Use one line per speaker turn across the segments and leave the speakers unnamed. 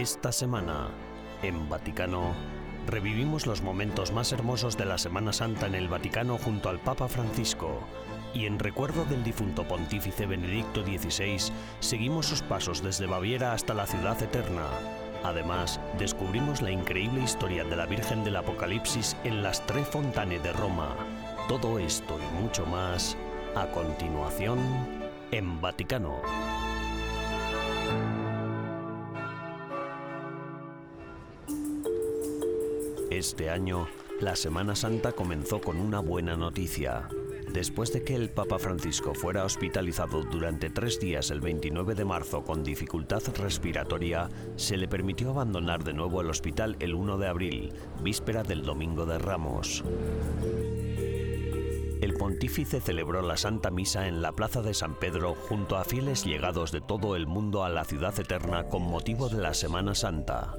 Esta semana, en Vaticano, revivimos los momentos más hermosos de la Semana Santa en el Vaticano junto al Papa Francisco. Y en recuerdo del difunto pontífice Benedicto XVI, seguimos sus pasos desde Baviera hasta la ciudad eterna. Además, descubrimos la increíble historia de la Virgen del Apocalipsis en las Tres Fontane de Roma. Todo esto y mucho más, a continuación, en Vaticano. Este año, la Semana Santa comenzó con una buena noticia. Después de que el Papa Francisco fuera hospitalizado durante tres días el 29 de marzo con dificultad respiratoria, se le permitió abandonar de nuevo el hospital el 1 de abril, víspera del Domingo de Ramos. El pontífice celebró la Santa Misa en la Plaza de San Pedro junto a fieles llegados de todo el mundo a la ciudad eterna con motivo de la Semana Santa.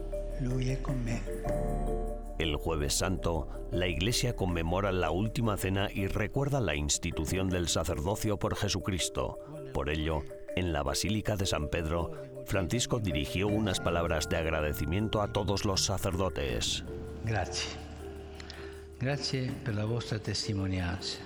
El jueves santo, la Iglesia conmemora la última cena y recuerda la institución del sacerdocio por Jesucristo. Por ello, en la Basílica de San Pedro, Francisco dirigió unas palabras de agradecimiento a todos los sacerdotes.
Gracias. Gracias por la vuestra testimonianza.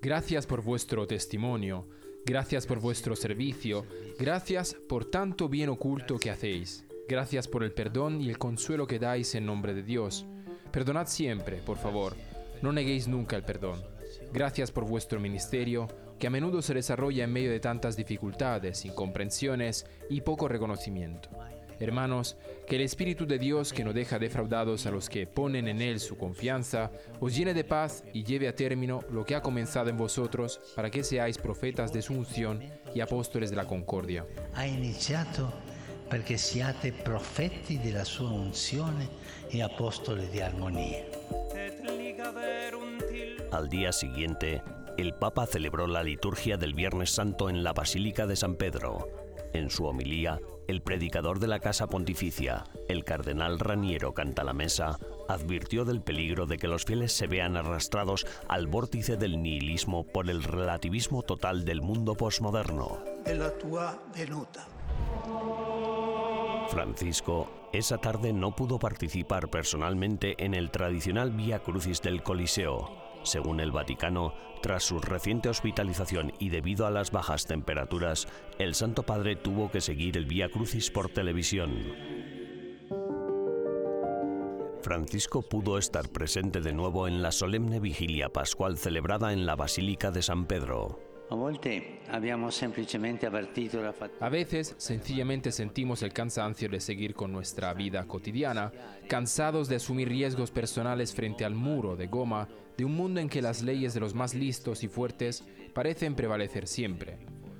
Gracias por vuestro testimonio, gracias por vuestro servicio, gracias por tanto bien oculto que hacéis. Gracias por el perdón y el consuelo que dais en nombre de Dios. Perdonad siempre, por favor. No neguéis nunca el perdón. Gracias por vuestro ministerio, que a menudo se desarrolla en medio de tantas dificultades, incomprensiones y poco reconocimiento. Hermanos, que el Espíritu de Dios, que no deja defraudados a los que ponen en Él su confianza, os llene de paz y lleve a término lo que ha comenzado en vosotros, para que seáis profetas de su unción y apóstoles de la concordia.
Perché siate profeti della sua unzione e apóstoles de armonía.
Al día siguiente, el Papa celebró la liturgia del Viernes Santo en la Basílica de San Pedro. En su homilía, el predicador de la Casa Pontificia, el cardenal Raniero Cantalamesa, advirtió del peligro de que los fieles se vean arrastrados al vórtice del nihilismo por el relativismo total del mundo posmoderno.
De la tua venuta.
Francisco esa tarde no pudo participar personalmente en el tradicional Vía Crucis del Coliseo. Según el Vaticano, tras su reciente hospitalización y debido a las bajas temperaturas, el Santo Padre tuvo que seguir el Vía Crucis por televisión. Francisco pudo estar presente de nuevo en la solemne vigilia pascual celebrada en la Basílica de San Pedro.
A veces sencillamente sentimos el cansancio de seguir con nuestra vida cotidiana, cansados de asumir riesgos personales frente al muro de goma de un mundo en que las leyes de los más listos y fuertes parecen prevalecer siempre.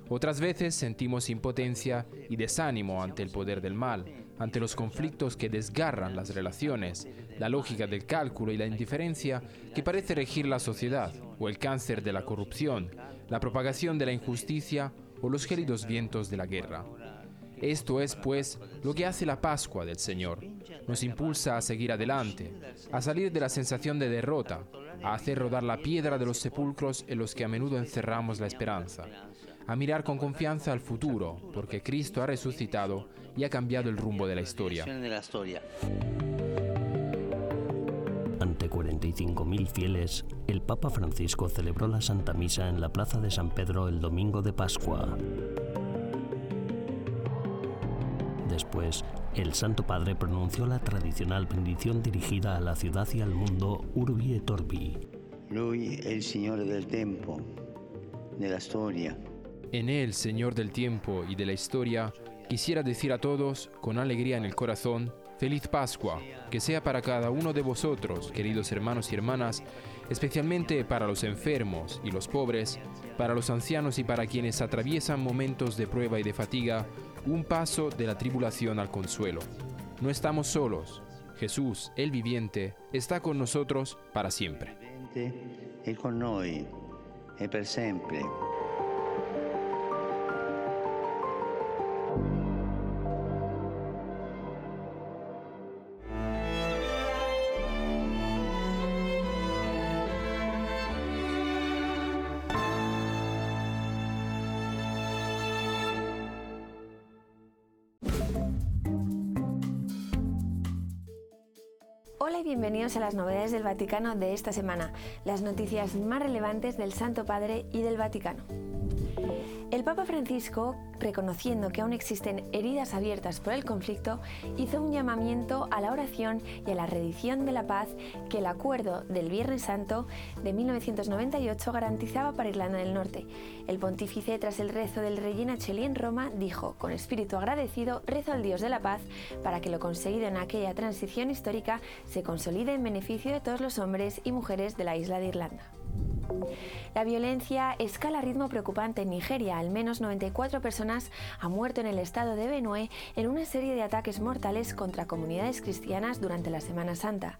Otras veces sentimos impotencia y desánimo ante el poder del mal, ante los conflictos que desgarran las relaciones, la lógica del cálculo y la indiferencia que parece regir la sociedad, o el cáncer de la corrupción, la propagación de la injusticia o los gélidos vientos de la guerra. Esto es, pues, lo que hace la Pascua del Señor. Nos impulsa a seguir adelante, a salir de la sensación de derrota, a hacer rodar la piedra de los sepulcros en los que a menudo encerramos la esperanza, a mirar con confianza al futuro, porque Cristo ha resucitado y ha cambiado el rumbo de la historia.
Ante 45.000 fieles, el Papa Francisco celebró la Santa Misa en la Plaza de San Pedro el domingo de Pascua. Después, el Santo Padre pronunció la tradicional bendición dirigida a la ciudad y al mundo Urbi et Orbi.
Lui è il Signore del tempo, della storia.
En Él, Señor del tiempo y de la historia, quisiera decir a todos, con alegría en el corazón, Feliz Pascua, que sea para cada uno de vosotros, queridos hermanos y hermanas, especialmente para los enfermos y los pobres, para los ancianos y para quienes atraviesan momentos de prueba y de fatiga, un paso de la tribulación al consuelo. No estamos solos. Jesús, el viviente, está con nosotros para siempre.
Con.
Las novedades del Vaticano de esta semana, las noticias más relevantes del Santo Padre y del Vaticano. El Papa Francisco, reconociendo que aún existen heridas abiertas por el conflicto, hizo un llamamiento a la oración y a la redición de la paz que el acuerdo del Viernes Santo de 1998 garantizaba para Irlanda del Norte. El pontífice, tras el rezo del rey Nacheli en Roma, dijo, con espíritu agradecido, rezo al Dios de la paz para que lo conseguido en aquella transición histórica se consolide en beneficio de todos los hombres y mujeres de la isla de Irlanda. La violencia escala a ritmo preocupante en Nigeria. Al menos 94 personas han muerto en el estado de Benue en una serie de ataques mortales contra comunidades cristianas durante la Semana Santa.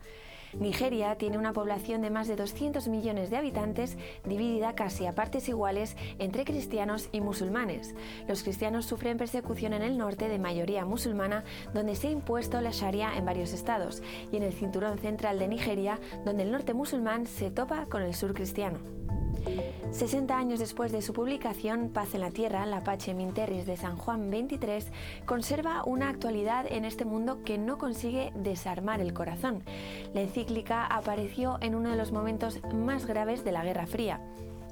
Nigeria tiene una población de más de 200 millones de habitantes, dividida casi a partes iguales entre cristianos y musulmanes. Los cristianos sufren persecución en el norte de mayoría musulmana, donde se ha impuesto la Sharia en varios estados, y en el cinturón central de Nigeria, donde el norte musulmán se topa con el sur cristiano. 60 años después de su publicación, Paz en la Tierra, la Pache Minterris de San Juan 23, conserva una actualidad en este mundo que no consigue desarmar el corazón. La encíclica apareció en uno de los momentos más graves de la Guerra Fría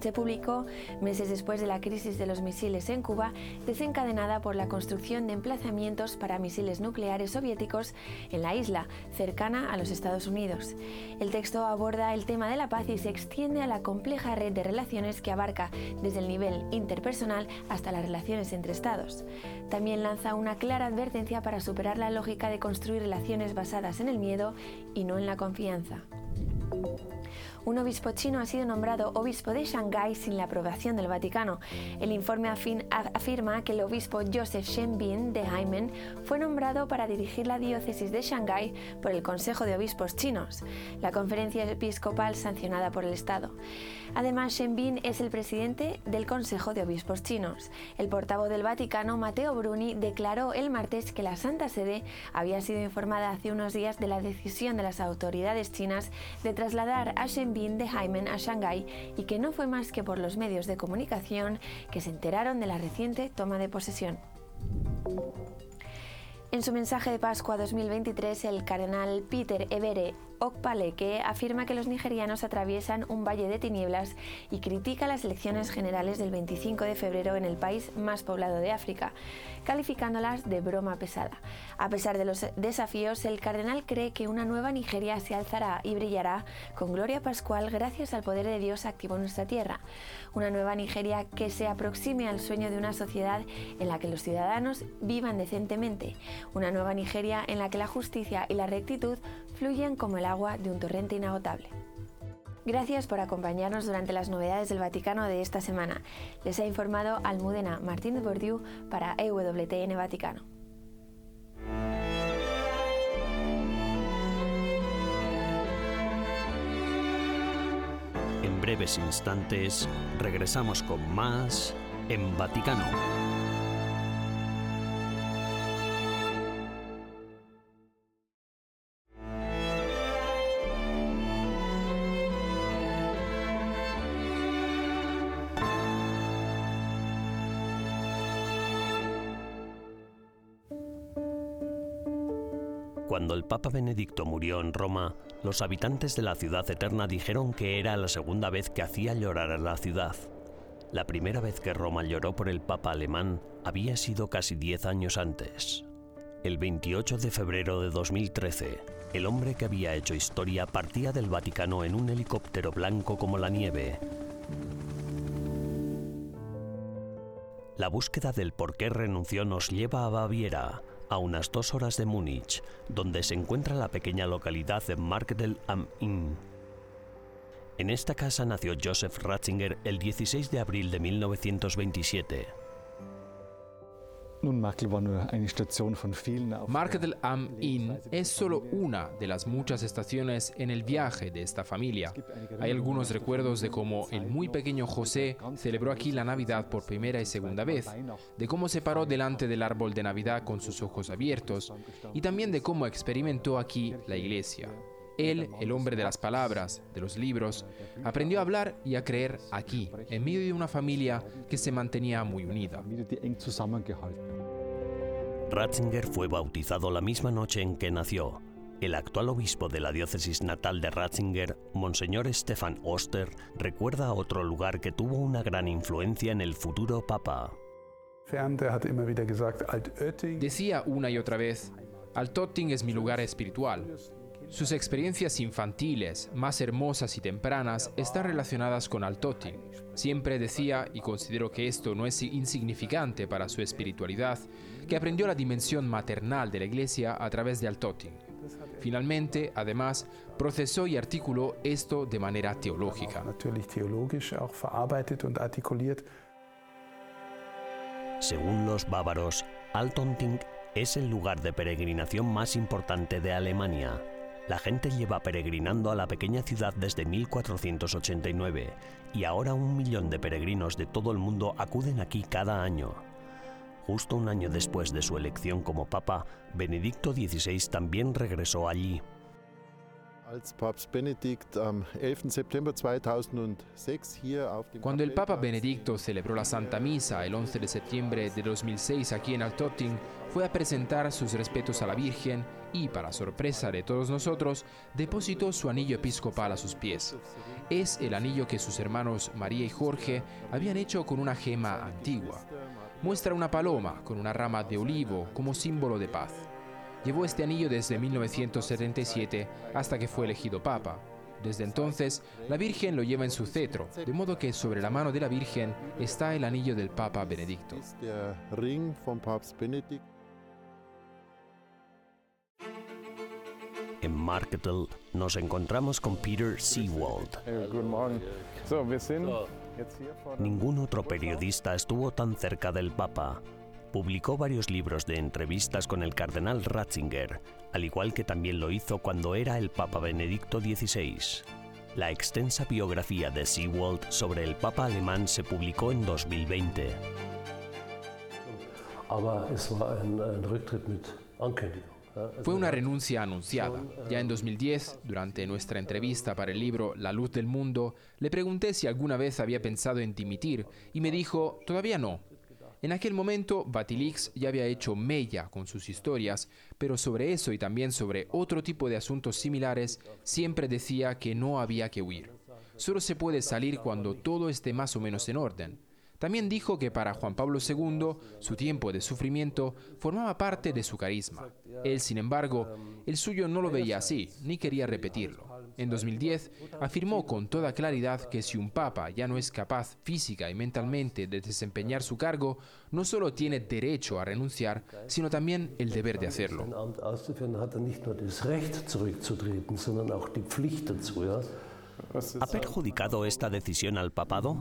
se publicó meses después de la crisis de los misiles en Cuba, desencadenada por la construcción de emplazamientos para misiles nucleares soviéticos en la isla, cercana a los Estados Unidos. El texto aborda el tema de la paz y se extiende a la compleja red de relaciones que abarca desde el nivel interpersonal hasta las relaciones entre Estados. También lanza una clara advertencia para superar la lógica de construir relaciones basadas en el miedo y no en la confianza. Un obispo chino ha sido nombrado obispo de Shanghái sin la aprobación del Vaticano. El informe afirma que el obispo Joseph Shenbin de Haimen fue nombrado para dirigir la diócesis de Shanghái por el Consejo de Obispos Chinos, la conferencia episcopal sancionada por el Estado. Además, Shenbin es el presidente del Consejo de Obispos Chinos. El portavoz del Vaticano, Matteo Bruni, declaró el martes que la Santa Sede había sido informada hace unos días de la decisión de las autoridades chinas de trasladar a Shenbin de Haimen a Shanghái y que no fue más que por los medios de comunicación que se enteraron de la reciente toma de posesión. En su mensaje de Pascua 2023, el cardenal Peter Evere Okpaleke afirma que los nigerianos atraviesan un valle de tinieblas y critica las elecciones generales del 25 de febrero en el país más poblado de África, calificándolas de broma pesada. A pesar de los desafíos, el cardenal cree que una nueva Nigeria se alzará y brillará con gloria pascual gracias al poder de Dios activo en nuestra tierra. Una nueva Nigeria que se aproxime al sueño de una sociedad en la que los ciudadanos vivan decentemente. Una nueva Nigeria en la que la justicia y la rectitud fluyen como el agua de un torrente inagotable. Gracias por acompañarnos durante las novedades del Vaticano de esta semana. Les ha informado Almudena Martínez Bordiú para EWTN Vaticano.
En breves instantes regresamos con más en Vaticano. Cuando el Papa Benedicto murió en Roma, los habitantes de la ciudad eterna dijeron que era la segunda vez que hacía llorar a la ciudad. La primera vez que Roma lloró por el Papa alemán había sido casi diez años antes. El 28 de febrero de 2013, el hombre que había hecho historia partía del Vaticano en un helicóptero blanco como la nieve. La búsqueda del por qué renunció nos lleva a Baviera, a unas dos horas de Múnich, donde se encuentra la pequeña localidad de Markdel am Inn. En esta casa nació Joseph Ratzinger el 16 de abril de 1927.
Marketel am Inn es solo una de las muchas estaciones en el viaje de esta familia. Hay algunos recuerdos de cómo el muy pequeño José celebró aquí la Navidad por primera y segunda vez, de cómo se paró delante del árbol de Navidad con sus ojos abiertos y también de cómo experimentó aquí la iglesia. Él, el hombre de las palabras, de los libros, aprendió a hablar y a creer aquí, en medio de una familia que se mantenía muy unida.
Ratzinger fue bautizado la misma noche en que nació, el actual obispo de la diócesis natal de Ratzinger, Monseñor Stefan Oster, recuerda otro lugar que tuvo una gran influencia en el futuro papa.
Decía una y otra vez, Altotting es mi lugar espiritual. Sus experiencias infantiles, más hermosas y tempranas, están relacionadas con Altotting. Siempre decía, y considero que esto no es insignificante para su espiritualidad, que aprendió la dimensión maternal de la Iglesia a través de Altotting. Finalmente, además, procesó y articuló esto de manera teológica.
Según los bávaros, Altonting es el lugar de peregrinación más importante de Alemania. La gente lleva peregrinando a la pequeña ciudad desde 1489 y ahora un millón de peregrinos de todo el mundo acuden aquí cada año. Justo un año después de su elección como papa, Benedicto XVI también regresó allí.
Cuando el Papa Benedicto celebró la Santa Misa el 11 de septiembre de 2006 aquí en Altotting, fue a presentar sus respetos a la Virgen y, para sorpresa de todos nosotros, depositó su anillo episcopal a sus pies. Es el anillo que sus hermanos María y Jorge habían hecho con una gema antigua muestra una paloma con una rama de olivo como símbolo de paz. Llevó este anillo desde 1977 hasta que fue elegido papa. Desde entonces, la Virgen lo lleva en su cetro, de modo que sobre la mano de la Virgen está el anillo del Papa Benedicto.
En Marketel nos encontramos con Peter Seawald. Ningún otro periodista estuvo tan cerca del Papa. Publicó varios libros de entrevistas con el cardenal Ratzinger, al igual que también lo hizo cuando era el Papa Benedicto XVI. La extensa biografía de Seawald sobre el Papa alemán se publicó en 2020.
Fue una renuncia anunciada. Ya en 2010, durante nuestra entrevista para el libro La luz del mundo, le pregunté si alguna vez había pensado en dimitir y me dijo, todavía no. En aquel momento, Batilix ya había hecho mella con sus historias, pero sobre eso y también sobre otro tipo de asuntos similares, siempre decía que no había que huir. Solo se puede salir cuando todo esté más o menos en orden. También dijo que para Juan Pablo II su tiempo de sufrimiento formaba parte de su carisma. Él, sin embargo, el suyo no lo veía así, ni quería repetirlo. En 2010 afirmó con toda claridad que si un papa ya no es capaz física y mentalmente de desempeñar su cargo, no solo tiene derecho a renunciar, sino también el deber de hacerlo.
¿Ha perjudicado esta decisión al papado?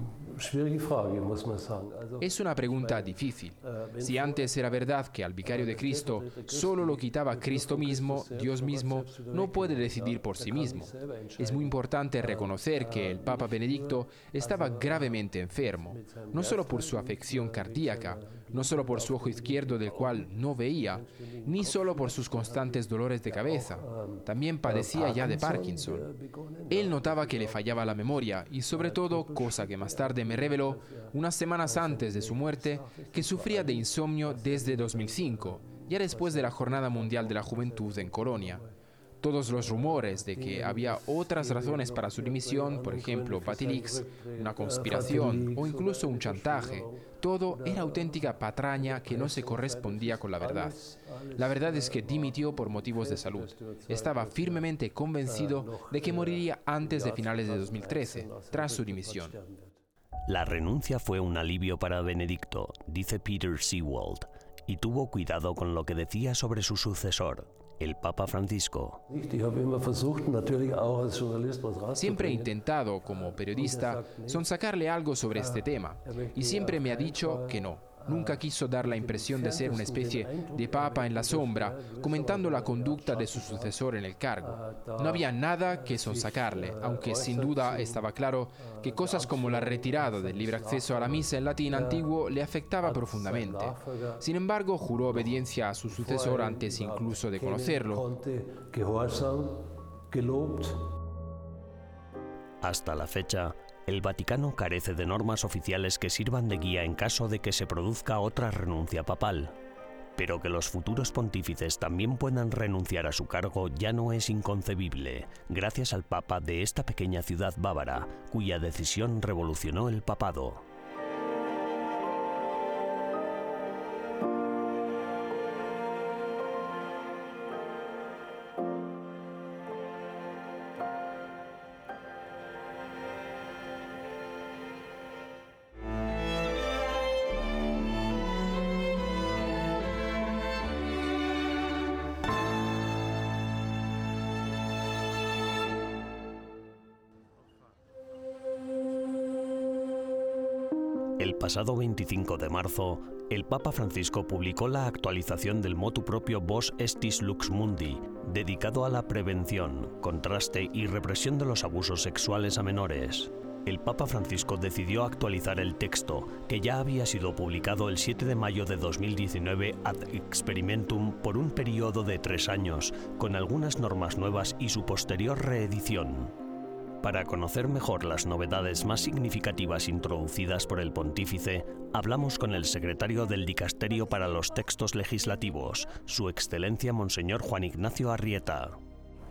Es una pregunta difícil. Si antes era verdad que al vicario de Cristo solo lo quitaba Cristo mismo, Dios mismo no puede decidir por sí mismo. Es muy importante reconocer que el Papa Benedicto estaba gravemente enfermo, no solo por su afección cardíaca, no solo por su ojo izquierdo del cual no veía, ni solo por sus constantes dolores de cabeza, también padecía ya de Parkinson. Él notaba que le fallaba la memoria y sobre todo, cosa que más tarde me reveló, unas semanas antes de su muerte, que sufría de insomnio desde 2005, ya después de la Jornada Mundial de la Juventud en Colonia. Todos los rumores de que había otras razones para su dimisión, por ejemplo, Patilix, una conspiración o incluso un chantaje, todo era auténtica patraña que no se correspondía con la verdad. La verdad es que dimitió por motivos de salud. Estaba firmemente convencido de que moriría antes de finales de 2013, tras su dimisión.
La renuncia fue un alivio para Benedicto, dice Peter Seawald, y tuvo cuidado con lo que decía sobre su sucesor, el Papa Francisco.
Siempre he intentado, como periodista, sonsacarle algo sobre este tema, y siempre me ha dicho que no Nunca quiso dar la impresión de ser una especie de papa en la sombra, comentando la conducta de su sucesor en el cargo. No había nada que sonsacarle, aunque sin duda estaba claro que cosas como la retirada del libre acceso a la misa en latín antiguo le afectaba profundamente. Sin embargo, juró obediencia a su sucesor antes incluso de conocerlo.
Hasta la fecha, el Vaticano carece de normas oficiales que sirvan de guía en caso de que se produzca otra renuncia papal. Pero que los futuros pontífices también puedan renunciar a su cargo ya no es inconcebible, gracias al Papa de esta pequeña ciudad bávara, cuya decisión revolucionó el papado. Pasado 25 de marzo, el Papa Francisco publicó la actualización del motu propio Vos Estis Lux Mundi, dedicado a la prevención, contraste y represión de los abusos sexuales a menores. El Papa Francisco decidió actualizar el texto, que ya había sido publicado el 7 de mayo de 2019 ad experimentum por un periodo de tres años, con algunas normas nuevas y su posterior reedición. Para conocer mejor las novedades más significativas introducidas por el pontífice, hablamos con el secretario del Dicasterio para los Textos Legislativos, Su Excelencia Monseñor Juan Ignacio Arrieta.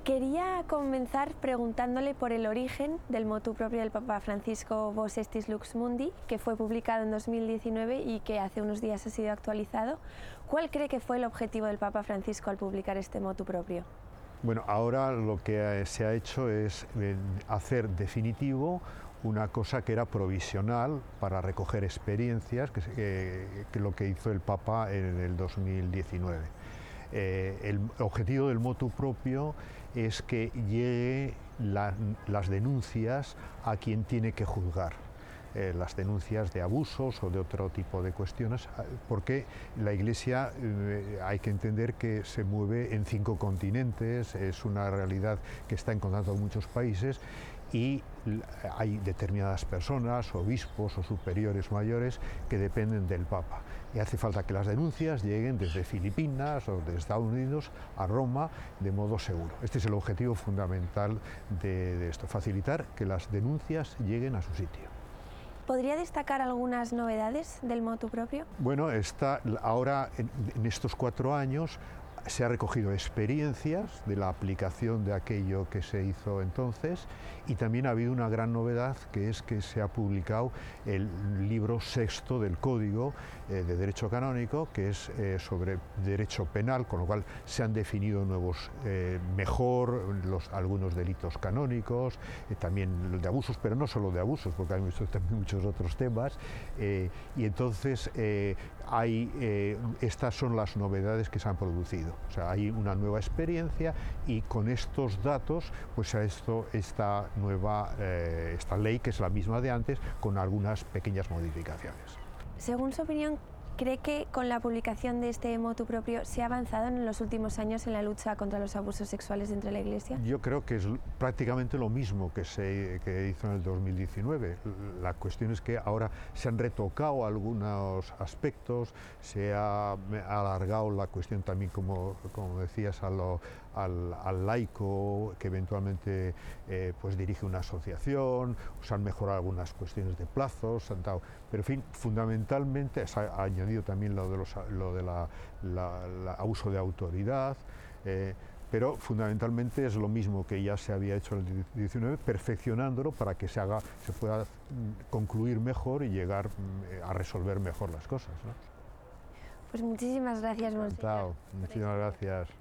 Quería comenzar preguntándole por el origen del motu propio del Papa Francisco Vos Estis Lux Mundi, que fue publicado en 2019 y que hace unos días ha sido actualizado. ¿Cuál cree que fue el objetivo del Papa Francisco al publicar este motu propio?
Bueno, ahora lo que se ha hecho es eh, hacer definitivo una cosa que era provisional para recoger experiencias, que, que, lo que hizo el Papa en el 2019. Eh, el objetivo del motu propio es que llegue las denuncias a quien tiene que juzgar. Eh, las denuncias de abusos o de otro tipo de cuestiones, ah, porque la Iglesia eh, hay que entender que se mueve en cinco continentes, es una realidad que está en muchos países y hay determinadas personas, obispos o superiores mayores que dependen del Papa. Y hace falta que las denuncias lleguen desde Filipinas o desde Estados Unidos a Roma de modo seguro. Este es el objetivo fundamental de esto, facilitar que las denuncias lleguen a su sitio.
¿Podría destacar algunas novedades del motu propio?
Bueno, está ahora en, en estos cuatro años se ha recogido experiencias de la aplicación de aquello que se hizo entonces y también ha habido una gran novedad que es que se ha publicado el libro sexto del Código eh, de Derecho Canónico, que es eh, sobre derecho penal, con lo cual se han definido nuevos, eh, mejor los, algunos delitos canónicos, también de abusos, pero no solo de abusos, porque hay también muchos otros temas, y entonces hay, estas son las novedades que se han producido. O sea, hay una nueva experiencia y con estos datos, pues a esto, esta nueva, esta ley, que es la misma de antes, con algunas pequeñas modificaciones.
Según su opinión, ¿Cree que con la publicación de este motu propio se ha avanzado en los últimos años en la lucha contra los abusos sexuales dentro de la Iglesia?
Yo creo que es prácticamente lo mismo que se hizo en el 2019. La cuestión es que ahora se han retocado algunos aspectos, se ha alargado la cuestión también, como, como decías, a lo, al, laico que eventualmente eh, pues dirige una asociación, se han mejorado algunas cuestiones de plazos, han dado, pero en fin, fundamentalmente se ha añadido también lo de, los, lo de la, abuso de autoridad. Eh, pero fundamentalmente es lo mismo que ya se había hecho en el 19, perfeccionándolo para que se, haga, se pueda mm, concluir mejor y llegar mm, a resolver mejor las cosas.
Pues muchísimas gracias, Monseñor.
Muchísimas gracias.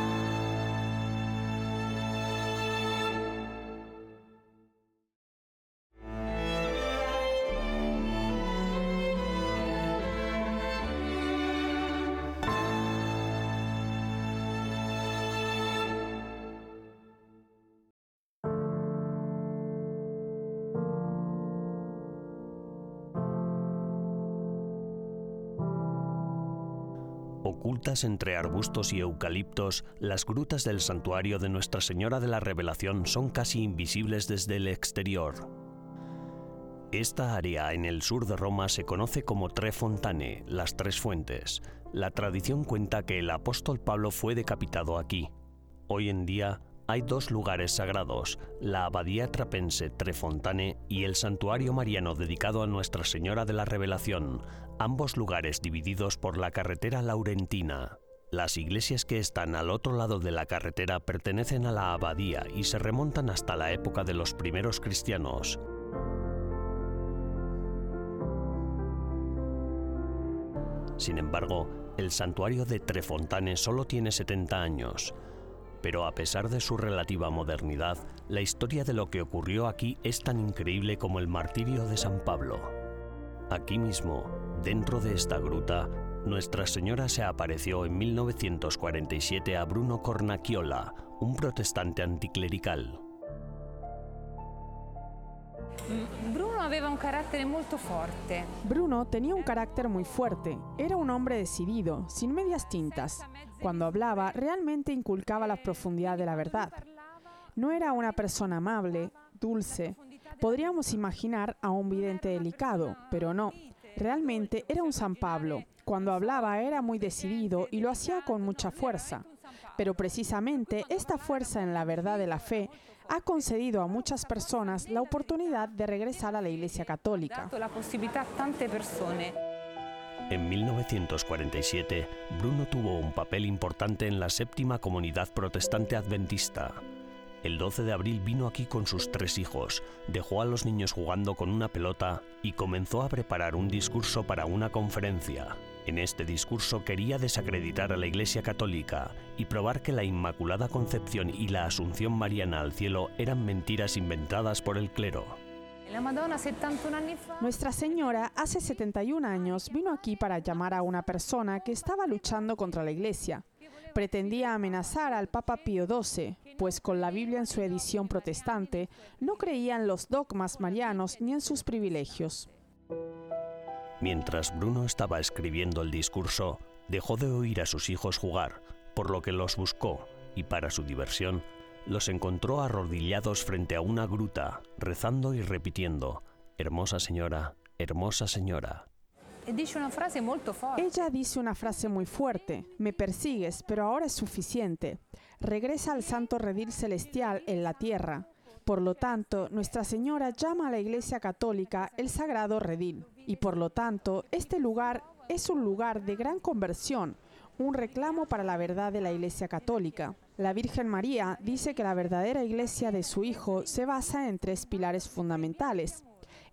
Entre arbustos y eucaliptos, las grutas del santuario de Nuestra Señora de la Revelación son casi invisibles desde el exterior. Esta área en el sur de Roma se conoce como Tre Fontane, las tres fuentes. La tradición cuenta que el apóstol Pablo fue decapitado aquí. Hoy en día hay dos lugares sagrados, la abadía trapense Trefontane y el santuario mariano dedicado a Nuestra Señora de la Revelación, ambos lugares divididos por la carretera laurentina. Las iglesias que están al otro lado de la carretera pertenecen a la abadía y se remontan hasta la época de los primeros cristianos. Sin embargo, el santuario de Trefontane solo tiene 70 años, pero a pesar de su relativa modernidad, la historia de lo que ocurrió aquí es tan increíble como el martirio de San Pablo. Aquí mismo, dentro de esta gruta, Nuestra Señora se apareció en 1947 a Bruno Cornacchiola, un protestante anticlerical.
Un.
Bruno tenía un carácter muy fuerte. Era un hombre decidido, sin medias tintas. Cuando hablaba, realmente inculcaba la profundidad de la verdad. No era una persona amable, dulce. Podríamos imaginar a un vidente delicado, pero no. Realmente era un San Pablo. Cuando hablaba era muy decidido y lo hacía con mucha fuerza. Pero precisamente esta fuerza en la verdad de la fe ha concedido a muchas personas la oportunidad de regresar a la Iglesia Católica.
En 1947, Bruno tuvo un papel importante en la séptima comunidad protestante adventista. El 12 de abril vino aquí con sus tres hijos, dejó a los niños jugando con una pelota y comenzó a preparar un discurso para una conferencia. En este discurso quería desacreditar a la Iglesia Católica y probar que la Inmaculada Concepción y la Asunción Mariana al cielo eran mentiras inventadas por el clero.
Nuestra Señora hace 71 años vino aquí para llamar a una persona que estaba luchando contra la Iglesia. Pretendía amenazar al Papa Pío XII, pues con la Biblia en su edición protestante no creía en los dogmas marianos ni en sus privilegios.
Mientras Bruno estaba escribiendo el discurso, dejó de oír a sus hijos jugar, por lo que los buscó y para su diversión los encontró arrodillados frente a una gruta, rezando y repitiendo, Hermosa señora, hermosa señora.
Ella dice una frase muy fuerte, me persigues, pero ahora es suficiente. Regresa al santo redil celestial en la tierra. Por lo tanto, Nuestra Señora llama a la Iglesia Católica el Sagrado Redil, y por lo tanto, este lugar es un lugar de gran conversión, un reclamo para la verdad de la Iglesia Católica. La Virgen María dice que la verdadera iglesia de su Hijo se basa en tres pilares fundamentales,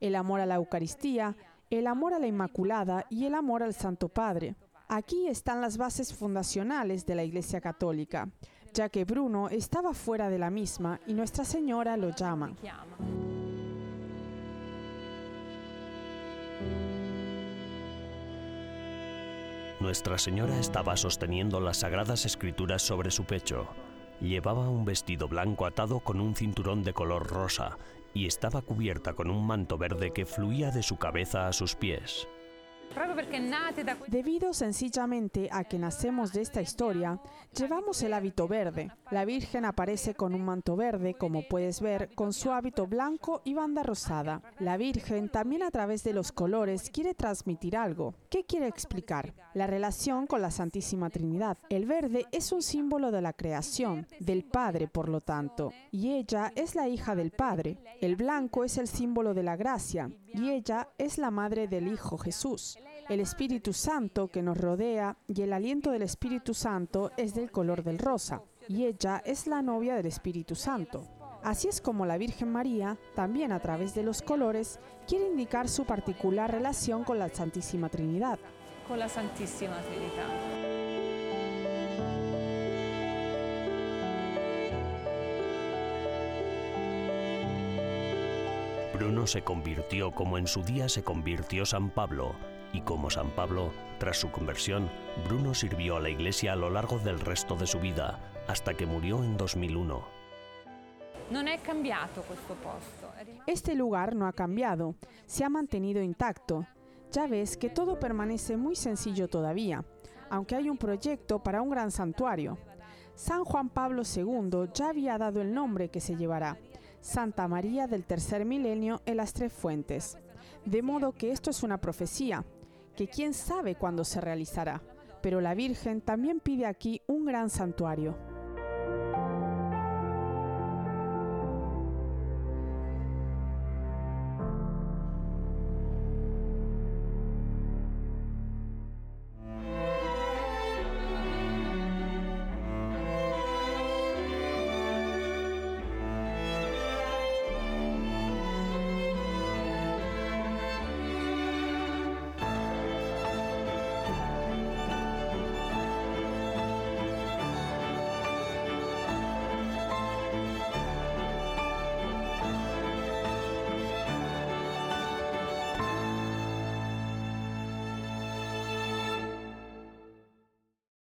el amor a la Eucaristía, el amor a la Inmaculada y el amor al Santo Padre. Aquí están las bases fundacionales de la Iglesia Católica, ya que Bruno estaba fuera de la misma y Nuestra Señora lo llama.
Nuestra Señora estaba sosteniendo las sagradas escrituras sobre su pecho. Llevaba un vestido blanco atado con un cinturón de color rosa y estaba cubierta con un manto verde que fluía de su cabeza a sus pies.
Debido sencillamente a que nacemos de esta historia, llevamos el hábito verde. La Virgen aparece con un manto verde, como puedes ver, con su hábito blanco y banda rosada. La Virgen también a través de los colores quiere transmitir algo. ¿Qué quiere explicar? La relación con la Santísima Trinidad. El verde es un símbolo de la creación, del Padre por lo tanto, y ella es la hija del Padre. El blanco es el símbolo de la gracia, y ella es la madre del Hijo Jesús el Espíritu Santo que nos rodea y el aliento del Espíritu Santo es del color del rosa y ella es la novia del Espíritu Santo. Así es como la Virgen María, también a través de los colores, quiere indicar su particular relación con la Santísima Trinidad.
Con la Santísima Trinidad.
Bruno se convirtió como en su día se convirtió San Pablo, y como San Pablo, tras su conversión, Bruno sirvió a la Iglesia a lo largo del resto de su vida, hasta que murió en 2001.
Este lugar no ha cambiado, se ha mantenido intacto. Ya ves que todo permanece muy sencillo todavía, aunque hay un proyecto para un gran santuario. San Juan Pablo II ya había dado el nombre que se llevará, Santa María del Tercer Milenio en las Tres Fuentes. De modo que esto es una profecía, que quién sabe cuándo se realizará, pero la Virgen también pide aquí un gran santuario.